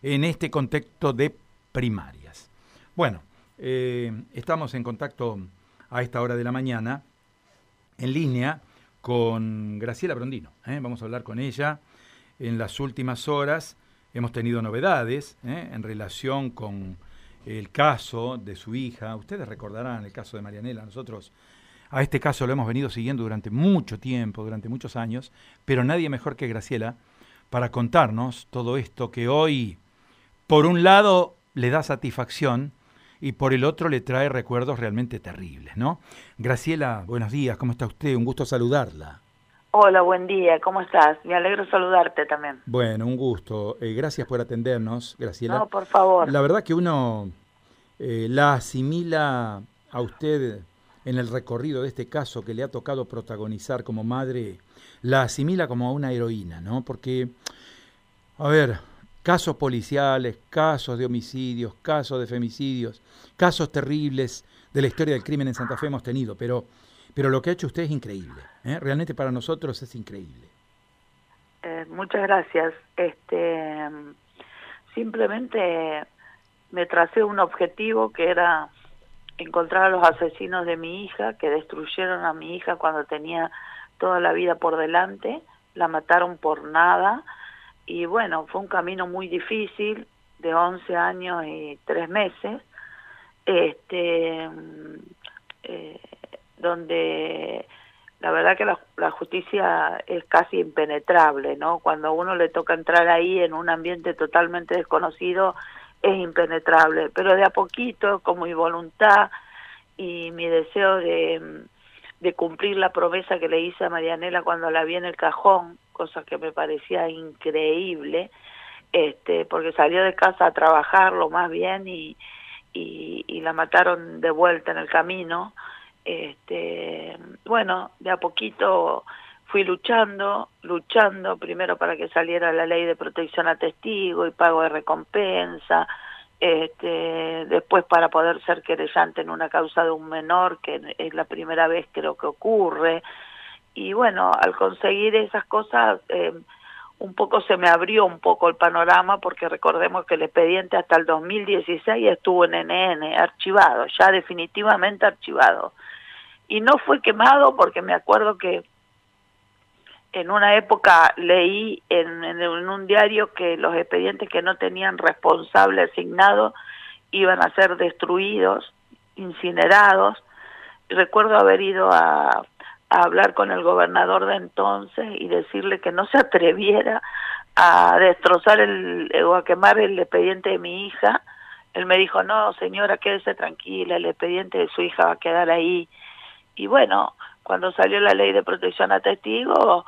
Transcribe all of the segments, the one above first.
en este contexto de primarias. Bueno, eh, estamos en contacto a esta hora de la mañana en línea con Graciela Brondino. ¿eh? Vamos a hablar con ella. En las últimas horas hemos tenido novedades ¿eh? en relación con el caso de su hija. Ustedes recordarán el caso de Marianela. Nosotros a este caso lo hemos venido siguiendo durante mucho tiempo, durante muchos años, pero nadie mejor que Graciela para contarnos todo esto que hoy, por un lado, le da satisfacción y por el otro le trae recuerdos realmente terribles, ¿no? Graciela, buenos días, ¿cómo está usted? Un gusto saludarla. Hola, buen día, ¿cómo estás? Me alegro saludarte también. Bueno, un gusto. Eh, gracias por atendernos, Graciela. No, por favor. La verdad que uno eh, la asimila a usted en el recorrido de este caso que le ha tocado protagonizar como madre, la asimila como a una heroína, ¿no? Porque, a ver, casos policiales, casos de homicidios, casos de femicidios, casos terribles de la historia del crimen en Santa Fe hemos tenido, pero, pero lo que ha hecho usted es increíble, ¿eh? realmente para nosotros es increíble. Eh, muchas gracias. Este, simplemente me tracé un objetivo que era encontrar a los asesinos de mi hija que destruyeron a mi hija cuando tenía toda la vida por delante, la mataron por nada y bueno, fue un camino muy difícil de 11 años y 3 meses, este, eh, donde la verdad que la, la, justicia es casi impenetrable, ¿no? Cuando a uno le toca entrar ahí en un ambiente totalmente desconocido, es impenetrable, pero de a poquito, con mi voluntad y mi deseo de, de cumplir la promesa que le hice a Marianela cuando la vi en el cajón, cosa que me parecía increíble, este, porque salió de casa a trabajar lo más bien y, y, y la mataron de vuelta en el camino. Este, bueno, de a poquito fui luchando, luchando primero para que saliera la ley de protección a testigo y pago de recompensa, este, después para poder ser querellante en una causa de un menor, que es la primera vez creo que ocurre, y bueno, al conseguir esas cosas, eh, un poco se me abrió un poco el panorama, porque recordemos que el expediente hasta el 2016 estuvo en NN, archivado, ya definitivamente archivado. Y no fue quemado porque me acuerdo que en una época leí en, un diario que los expedientes que no tenían responsable asignado iban a ser destruidos, incinerados. Recuerdo haber ido a, a hablar con el gobernador de entonces y decirle que no se atreviera a destrozar el, o a quemar el expediente de mi hija. Él me dijo, no, señora, quédese tranquila, el expediente de su hija va a quedar ahí. Y bueno, cuando salió la ley de protección a testigos,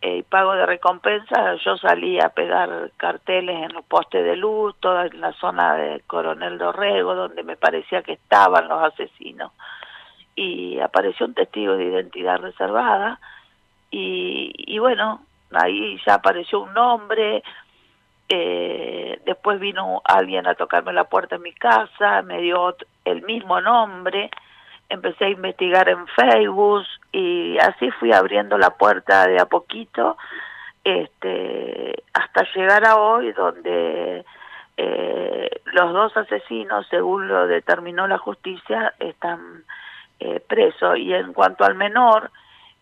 eh, pago de recompensa, yo salí a pegar carteles en los postes de luz, toda en la zona de Coronel Dorrego, donde me parecía que estaban los asesinos. Y apareció un testigo de identidad reservada, y, y bueno, ahí ya apareció un nombre, eh, después vino alguien a tocarme la puerta en mi casa, me dio el mismo nombre, empecé a investigar en Facebook y así fui abriendo la puerta de a poquito este hasta llegar a hoy donde eh, los dos asesinos según lo determinó la justicia están eh, presos. Y en cuanto al menor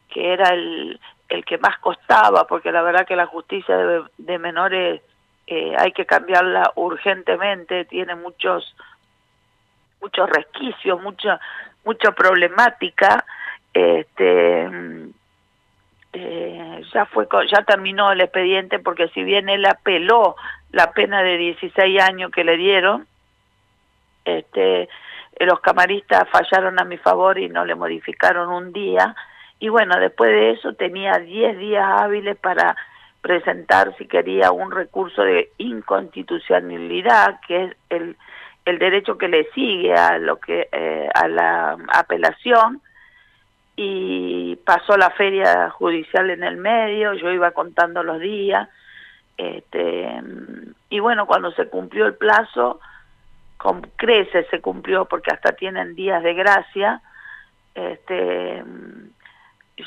que era el, el que más costaba porque la verdad que la justicia de, de menores eh, hay que cambiarla urgentemente tiene muchos muchos resquicios mucha mucha problemática este eh, ya fue ya terminó el expediente porque si bien él apeló la pena de 16 años que le dieron este los camaristas fallaron a mi favor y no le modificaron un día. Y bueno después de eso tenía 10 días hábiles para presentar si quería un recurso de inconstitucionalidad que es el el derecho que le sigue a lo que eh, a la apelación y pasó la feria judicial en el medio, yo iba contando los días, este, y bueno, cuando se cumplió el plazo, con creces se cumplió porque hasta tienen días de gracia, este,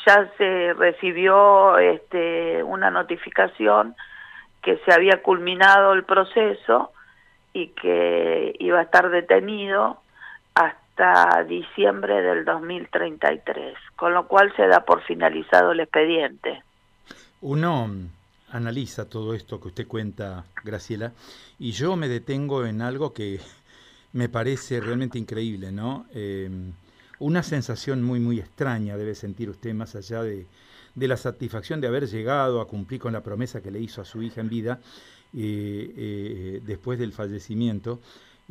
ya se recibió este, una notificación que se había culminado el proceso y que iba a estar detenido hasta diciembre del 2033, con lo cual se da por finalizado el expediente. Uno analiza todo esto que usted cuenta, Graciela, y yo me detengo en algo que me parece realmente increíble, ¿no? Eh, una sensación muy, muy extraña debe sentir usted más allá de, de la satisfacción de haber llegado a cumplir con la promesa que le hizo a su hija en vida eh, eh, después del fallecimiento.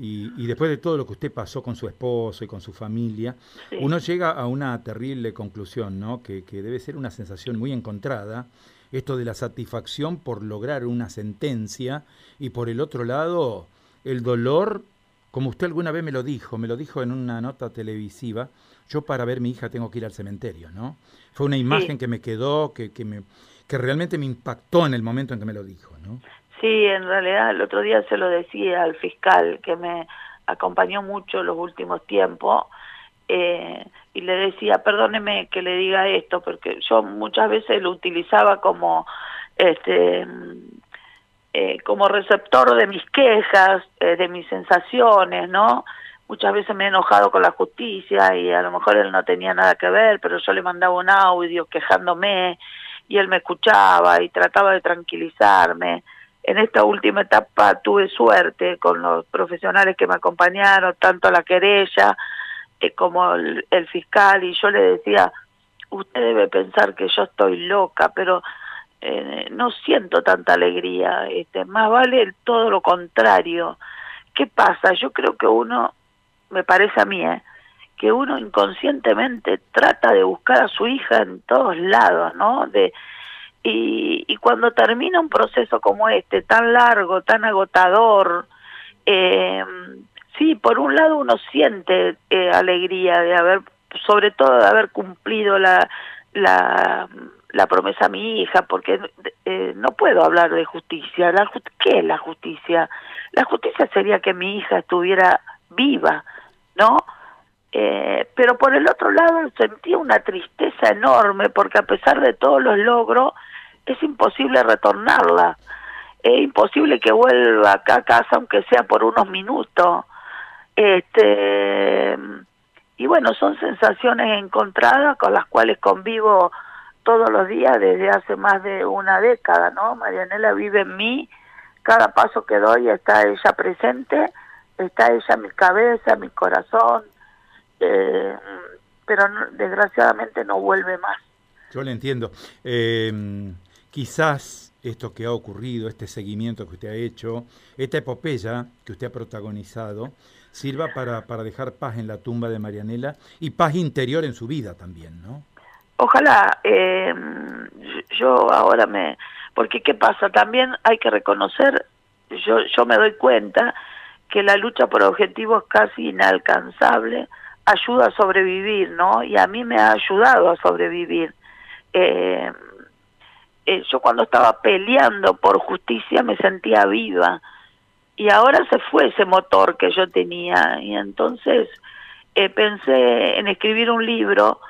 Y, después de todo lo que usted pasó con su esposo y con su familia, uno llega a una terrible conclusión, ¿no? Que, que, debe ser una sensación muy encontrada, esto de la satisfacción por lograr una sentencia y por el otro lado el dolor, como usted alguna vez me lo dijo, me lo dijo en una nota televisiva, yo para ver mi hija tengo que ir al cementerio, ¿no? Fue una imagen que me quedó, que, que, me, que realmente me impactó en el momento en que me lo dijo, ¿no? Sí, en realidad el otro día se lo decía al fiscal que me acompañó mucho los últimos tiempos eh, y le decía, perdóneme que le diga esto, porque yo muchas veces lo utilizaba como este eh, como receptor de mis quejas, eh, de mis sensaciones, ¿no? Muchas veces me he enojado con la justicia y a lo mejor él no tenía nada que ver, pero yo le mandaba un audio quejándome y él me escuchaba y trataba de tranquilizarme en esta última etapa tuve suerte con los profesionales que me acompañaron, tanto la querella eh, como el, fiscal, y yo le decía, usted debe pensar que yo estoy loca, pero eh, no siento tanta alegría, este, más vale todo lo contrario. ¿Qué pasa? Yo creo que uno, me parece a mí, ¿eh? que uno inconscientemente trata de buscar a su hija en todos lados, ¿no? De, y, cuando termina un proceso como este, tan largo, tan agotador, eh, sí, por un lado uno siente eh, alegría de haber, sobre todo de haber cumplido la, la, la promesa a mi hija, porque eh, no puedo hablar de justicia. La, ¿Qué es la justicia? La justicia sería que mi hija estuviera viva, ¿no? Eh, pero por el otro lado sentía una tristeza enorme porque a pesar de todos los logros es imposible retornarla, es imposible que vuelva acá a casa aunque sea por unos minutos. Este y bueno, son sensaciones encontradas con las cuales convivo todos los días desde hace más de una década, ¿no? Marianela vive en mí, cada paso que doy está ella presente, está ella en mi cabeza, en mi corazón, eh, pero desgraciadamente no vuelve más. Yo le entiendo. Eh, quizás esto que ha ocurrido, este seguimiento que usted ha hecho, esta epopeya que usted ha protagonizado, sirva para, para dejar paz en la tumba de Marianela y paz interior en su vida también, ¿no? Ojalá, eh, yo ahora me... Porque ¿qué pasa? También hay que reconocer, yo, yo me doy cuenta que la lucha por objetivos casi inalcanzable ayuda a sobrevivir, ¿no? Y a mí me ha ayudado a sobrevivir. Eh, eh, yo cuando estaba peleando por justicia me sentía viva y ahora se fue ese motor que yo tenía y entonces eh, pensé en escribir un libro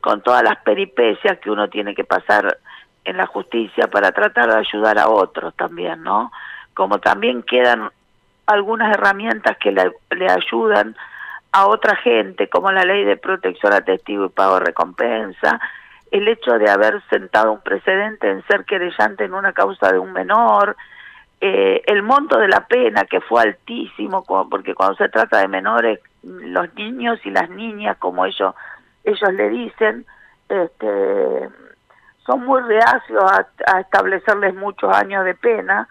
con todas las peripecias que uno tiene que pasar en la justicia para tratar de ayudar a otros también, ¿no? Como también quedan algunas herramientas que le ayudan a otra gente, como la ley de protección a testigo y pago de recompensa, el hecho de haber sentado un precedente en ser querellante en una causa de un menor, eh, el monto de la pena que fue altísimo, porque cuando se trata de menores, los niños y las niñas, como ellos, ellos le dicen, este, son muy reacios a, establecerles muchos años de pena,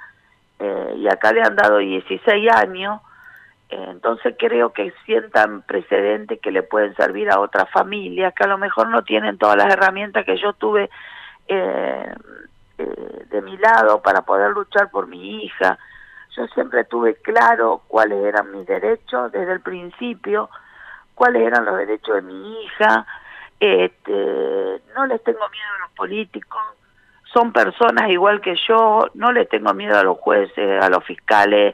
eh, y acá le han dado 16 años, entonces creo que sientan precedentes que le pueden servir a otras familias que a lo mejor no tienen todas las herramientas que yo tuve eh, eh, de mi lado para poder luchar por mi hija. Yo siempre tuve claro cuáles eran mis derechos desde el principio, cuáles eran los derechos de mi hija. Este, no les tengo miedo a los políticos, son personas igual que yo, no les tengo miedo a los jueces, a los fiscales,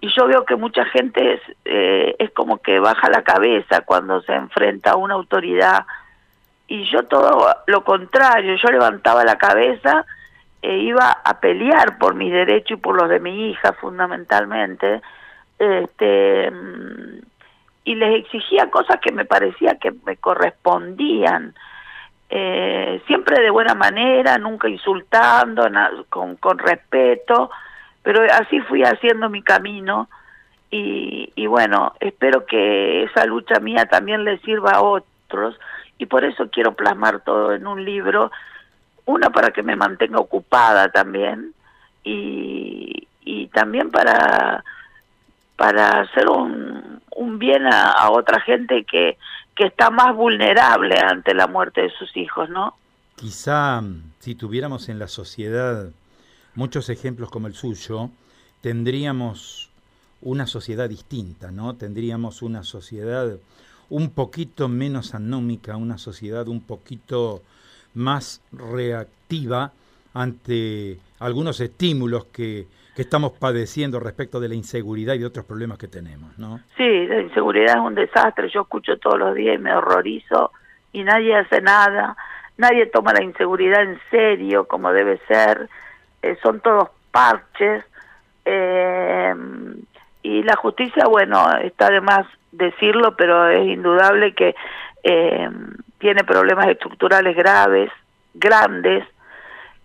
y yo veo que mucha gente es, eh, es como que baja la cabeza cuando se enfrenta a una autoridad. Y yo todo lo contrario, yo levantaba la cabeza e iba a pelear por mis derechos y por los de mi hija fundamentalmente, este, y les exigía cosas que me parecía que me correspondían, eh, siempre de buena manera, nunca insultando, con, con respeto, pero así fui haciendo mi camino y, y bueno, espero que esa lucha mía también le sirva a otros y por eso quiero plasmar todo en un libro, una para que me mantenga ocupada también y, también para, para hacer un, un bien a, otra gente que, que está más vulnerable ante la muerte de sus hijos, ¿no? Quizá si tuviéramos en la sociedad muchos ejemplos como el suyo, tendríamos una sociedad distinta, ¿no? Tendríamos una sociedad un poquito menos anómica, una sociedad un poquito más reactiva ante algunos estímulos que, estamos padeciendo respecto de la inseguridad y de otros problemas que tenemos, ¿no? Sí, la inseguridad es un desastre, yo escucho todos los días y me horrorizo y nadie hace nada, nadie toma la inseguridad en serio como debe ser, eh, son todos parches, eh, y la justicia, bueno, está de más decirlo, pero es indudable que eh, tiene problemas estructurales graves, grandes,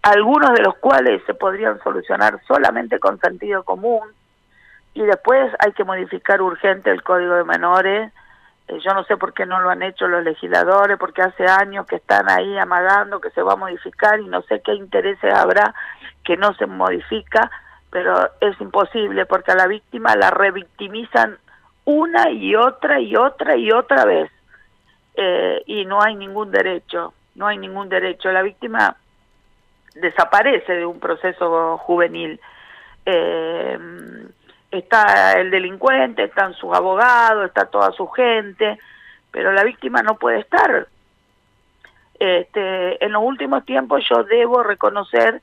algunos de los cuales se podrían solucionar solamente con sentido común, y después hay que modificar urgente el Código de Menores. Eh, yo no sé por qué no lo han hecho los legisladores, porque hace años que están ahí amagando que se va a modificar y no sé qué intereses habrá que no se modifica pero es imposible porque a la víctima la revictimizan una y otra y otra y otra vez eh, y no hay ningún derecho, no hay ningún derecho. La víctima desaparece de un proceso juvenil. Eh, está el delincuente, están sus abogados, está toda su gente, pero la víctima no puede estar. Este, en los últimos tiempos yo debo reconocer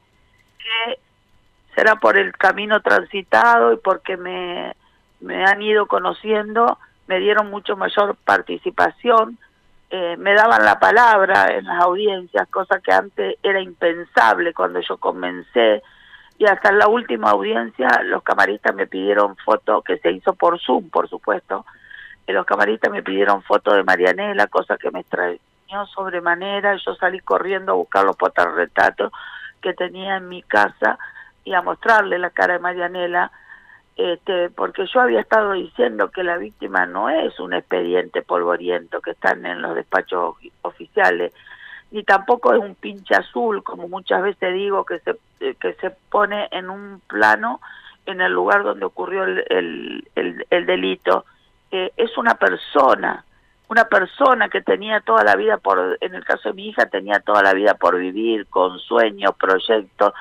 que será por el camino transitado y porque me, me han ido conociendo, me dieron mucho mayor participación, eh, me daban la palabra en las audiencias, cosa que antes era impensable cuando yo comencé, y hasta la última audiencia los camaristas me pidieron foto, que se hizo por Zoom, por supuesto, y los camaristas me pidieron foto de Marianela, cosa que me extrañó sobremanera, yo salí corriendo a buscar los retratos que tenía en mi casa, y a mostrarle la cara de Marianela, este, porque yo había estado diciendo que la víctima no es un expediente polvoriento que están en los despachos oficiales, ni tampoco es un pinche azul, como muchas veces digo, que se, que se pone en un plano en el lugar donde ocurrió el, el, el, delito. Eh, es una persona, una persona que tenía toda la vida por, en el caso de mi hija, tenía toda la vida por vivir, con sueños, proyectos,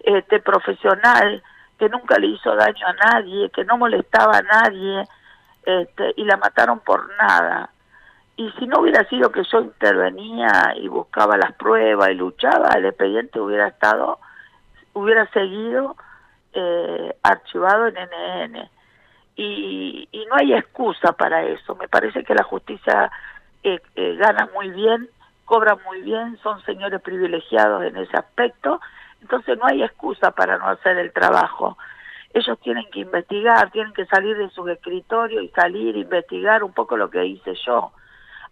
este profesional que nunca le hizo daño a nadie, que no molestaba a nadie, este, y la mataron por nada. Y si no hubiera sido que yo intervenía y buscaba las pruebas y luchaba, el expediente hubiera estado, hubiera seguido eh, archivado en NN. Y, y, no hay excusa para eso. Me parece que la justicia eh, eh, gana muy bien, cobra muy bien, son señores privilegiados en ese aspecto entonces no hay excusa para no hacer el trabajo. Ellos tienen que investigar, tienen que salir de sus escritorios y salir, investigar un poco lo que hice yo.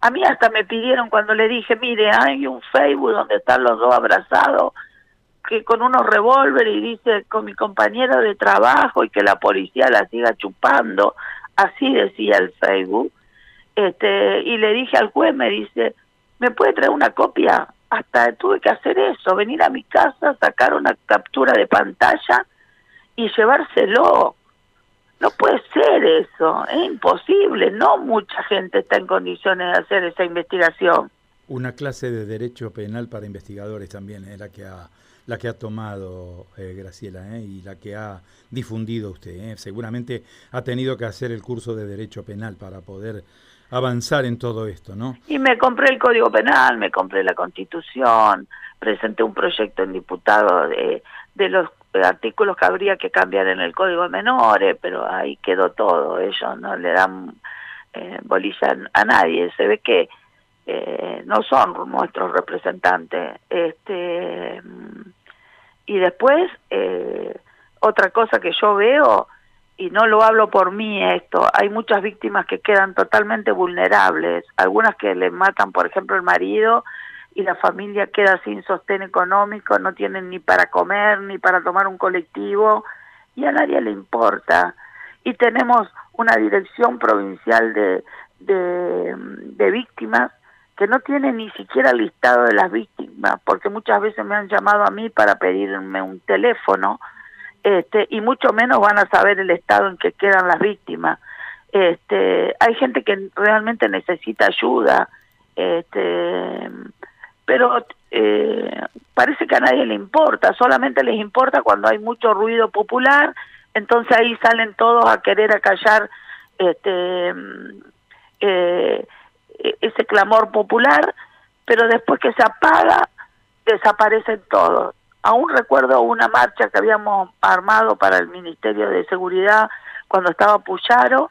A mí hasta me pidieron cuando le dije, mire, hay un Facebook donde están los dos abrazados, que con unos revólver y dice con mi compañero de trabajo y que la policía la siga chupando, así decía el Facebook. Este, y le dije al juez, me dice, ¿me puede traer una copia? hasta tuve que hacer eso, venir a mi casa, sacar una captura de pantalla y llevárselo. No puede ser eso, es imposible, no mucha gente está en condiciones de hacer esa investigación. Una clase de derecho penal para investigadores también es la que ha, la que ha tomado eh, Graciela ¿eh? y la que ha difundido usted. ¿eh? Seguramente ha tenido que hacer el curso de derecho penal para poder avanzar en todo esto, ¿no? Y me compré el Código Penal, me compré la Constitución, presenté un proyecto en diputado de, de los artículos que habría que cambiar en el Código de Menores, pero ahí quedó todo, ellos no le dan eh, bolilla a nadie, se ve que eh, no son nuestros representantes, este Y después, eh, otra cosa que yo veo, y no lo hablo por mí esto, hay muchas víctimas que quedan totalmente vulnerables, algunas que le matan, por ejemplo, el marido y la familia queda sin sostén económico, no tienen ni para comer, ni para tomar un colectivo, y a nadie le importa. Y tenemos una dirección provincial de, de, víctimas que no tiene ni siquiera listado de las víctimas, porque muchas veces me han llamado a mí para pedirme un teléfono, este, y mucho menos van a saber el estado en que quedan las víctimas. Este, hay gente que realmente necesita ayuda, este, pero eh, parece que a nadie le importa, solamente les importa cuando hay mucho ruido popular, entonces ahí salen todos a querer acallar este, eh, ese clamor popular, pero después que se apaga, desaparecen todos. Aún recuerdo una marcha que habíamos armado para el Ministerio de Seguridad cuando estaba Puyaro,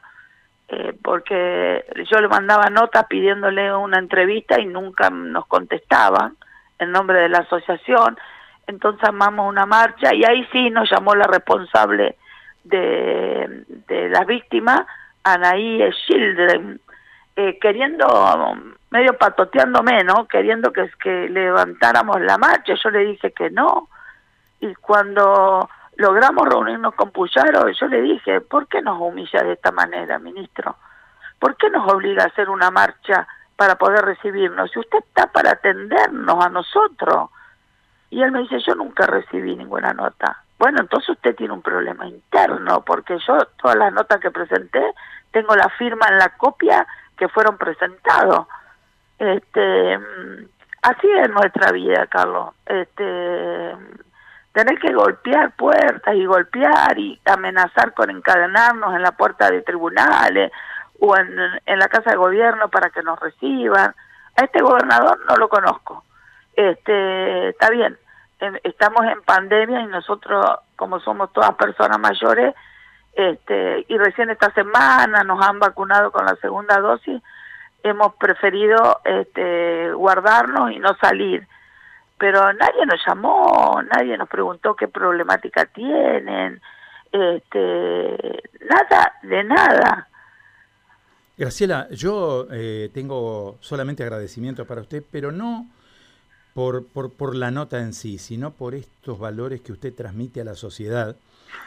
eh, porque yo le mandaba notas pidiéndole una entrevista y nunca nos contestaban en nombre de la asociación. Entonces armamos una marcha y ahí sí nos llamó la responsable de, de las víctimas, Anaí Children, eh, queriendo, medio patoteándome, ¿no? Queriendo que, que levantáramos la marcha, yo le dije que no. Y cuando logramos reunirnos con Puyaro, yo le dije, ¿por qué nos humilla de esta manera, ministro? ¿Por qué nos obliga a hacer una marcha para poder recibirnos? Si usted está para atendernos a nosotros. Y él me dice, yo nunca recibí ninguna nota. Bueno, entonces usted tiene un problema interno, porque yo todas las notas que presenté tengo la firma en la copia que fueron presentados. Este, así es nuestra vida, Carlos. Este, tener que golpear puertas y golpear y amenazar con encadenarnos en la puerta de tribunales o en, en la casa de gobierno para que nos reciban. A este gobernador no lo conozco. Este, está bien, estamos en pandemia y nosotros, como somos todas personas mayores, este, y recién esta semana nos han vacunado con la segunda dosis, hemos preferido este, guardarnos y no salir. Pero nadie nos llamó, nadie nos preguntó qué problemática tienen, este, nada, de nada. Graciela, yo eh, tengo solamente agradecimiento para usted, pero no por, por, por la nota en sí, sino por estos valores que usted transmite a la sociedad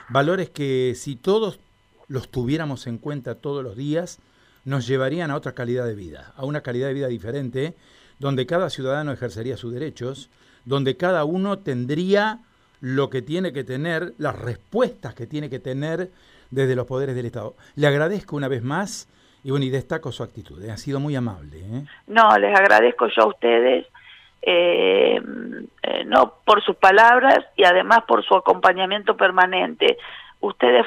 Valores que si todos los tuviéramos en cuenta todos los días, nos llevarían a otra calidad de vida, a una calidad de vida diferente, donde cada ciudadano ejercería sus derechos, donde cada uno tendría lo que tiene que tener, las respuestas que tiene que tener desde los poderes del Estado. Le agradezco una vez más y bueno, y destaco su actitud, ¿eh? ha sido muy amable. ¿eh? No, les agradezco yo a ustedes eh, eh, no por sus palabras y además por su acompañamiento permanente. Ustedes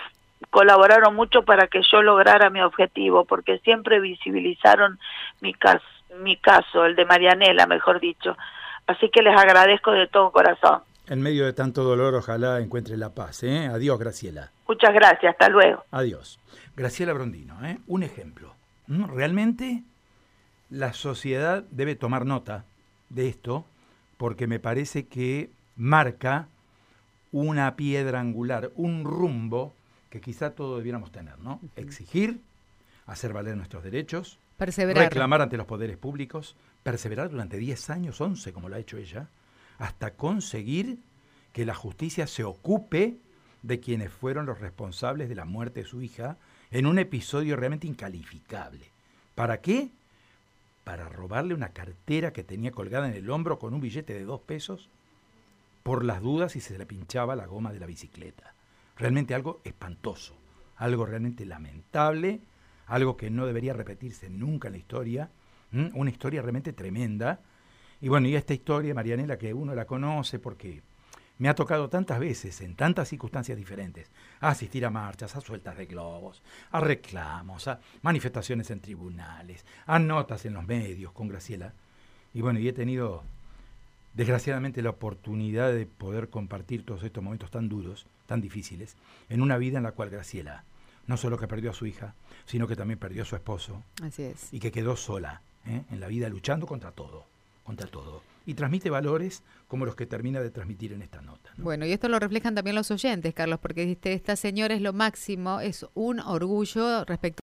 colaboraron mucho para que yo lograra mi objetivo, porque siempre visibilizaron mi caso, mi caso, el de Marianela, mejor dicho. Así que les agradezco de todo corazón. En medio de tanto dolor, ojalá encuentre la paz. ¿eh? Adiós, Graciela. Muchas gracias, hasta luego. Adiós. Graciela Brondino, ¿eh? un ejemplo. ¿Mm? Realmente la sociedad debe tomar nota de esto porque me parece que marca una piedra angular, un rumbo que quizá todos debiéramos tener, ¿no? Exigir, hacer valer nuestros derechos, reclamar ante los poderes públicos, perseverar durante 10 años, 11 como lo ha hecho ella, hasta conseguir que la justicia se ocupe de quienes fueron los responsables de la muerte de su hija en un episodio realmente incalificable. ¿Para qué? para robarle una cartera que tenía colgada en el hombro con un billete de dos pesos por las dudas si se le pinchaba la goma de la bicicleta. Realmente algo espantoso, algo realmente lamentable, algo que no debería repetirse nunca en la historia, una historia realmente tremenda. Y bueno, y esta historia, Marianela, que uno la conoce porque me ha tocado tantas veces, en tantas circunstancias diferentes, asistir a marchas, a sueltas de globos, a reclamos, a manifestaciones en tribunales, a notas en los medios con Graciela. Y bueno, y he tenido, desgraciadamente, la oportunidad de poder compartir todos estos momentos tan duros, tan difíciles, en una vida en la cual Graciela no solo que perdió a su hija, sino que también perdió a su esposo. Así es. Y que quedó sola ¿eh? en la vida luchando contra todo contra todo. Y transmite valores como los que termina de transmitir en esta nota. Bueno, y esto lo reflejan también los oyentes, Carlos, porque esta señora es lo máximo, es un orgullo respecto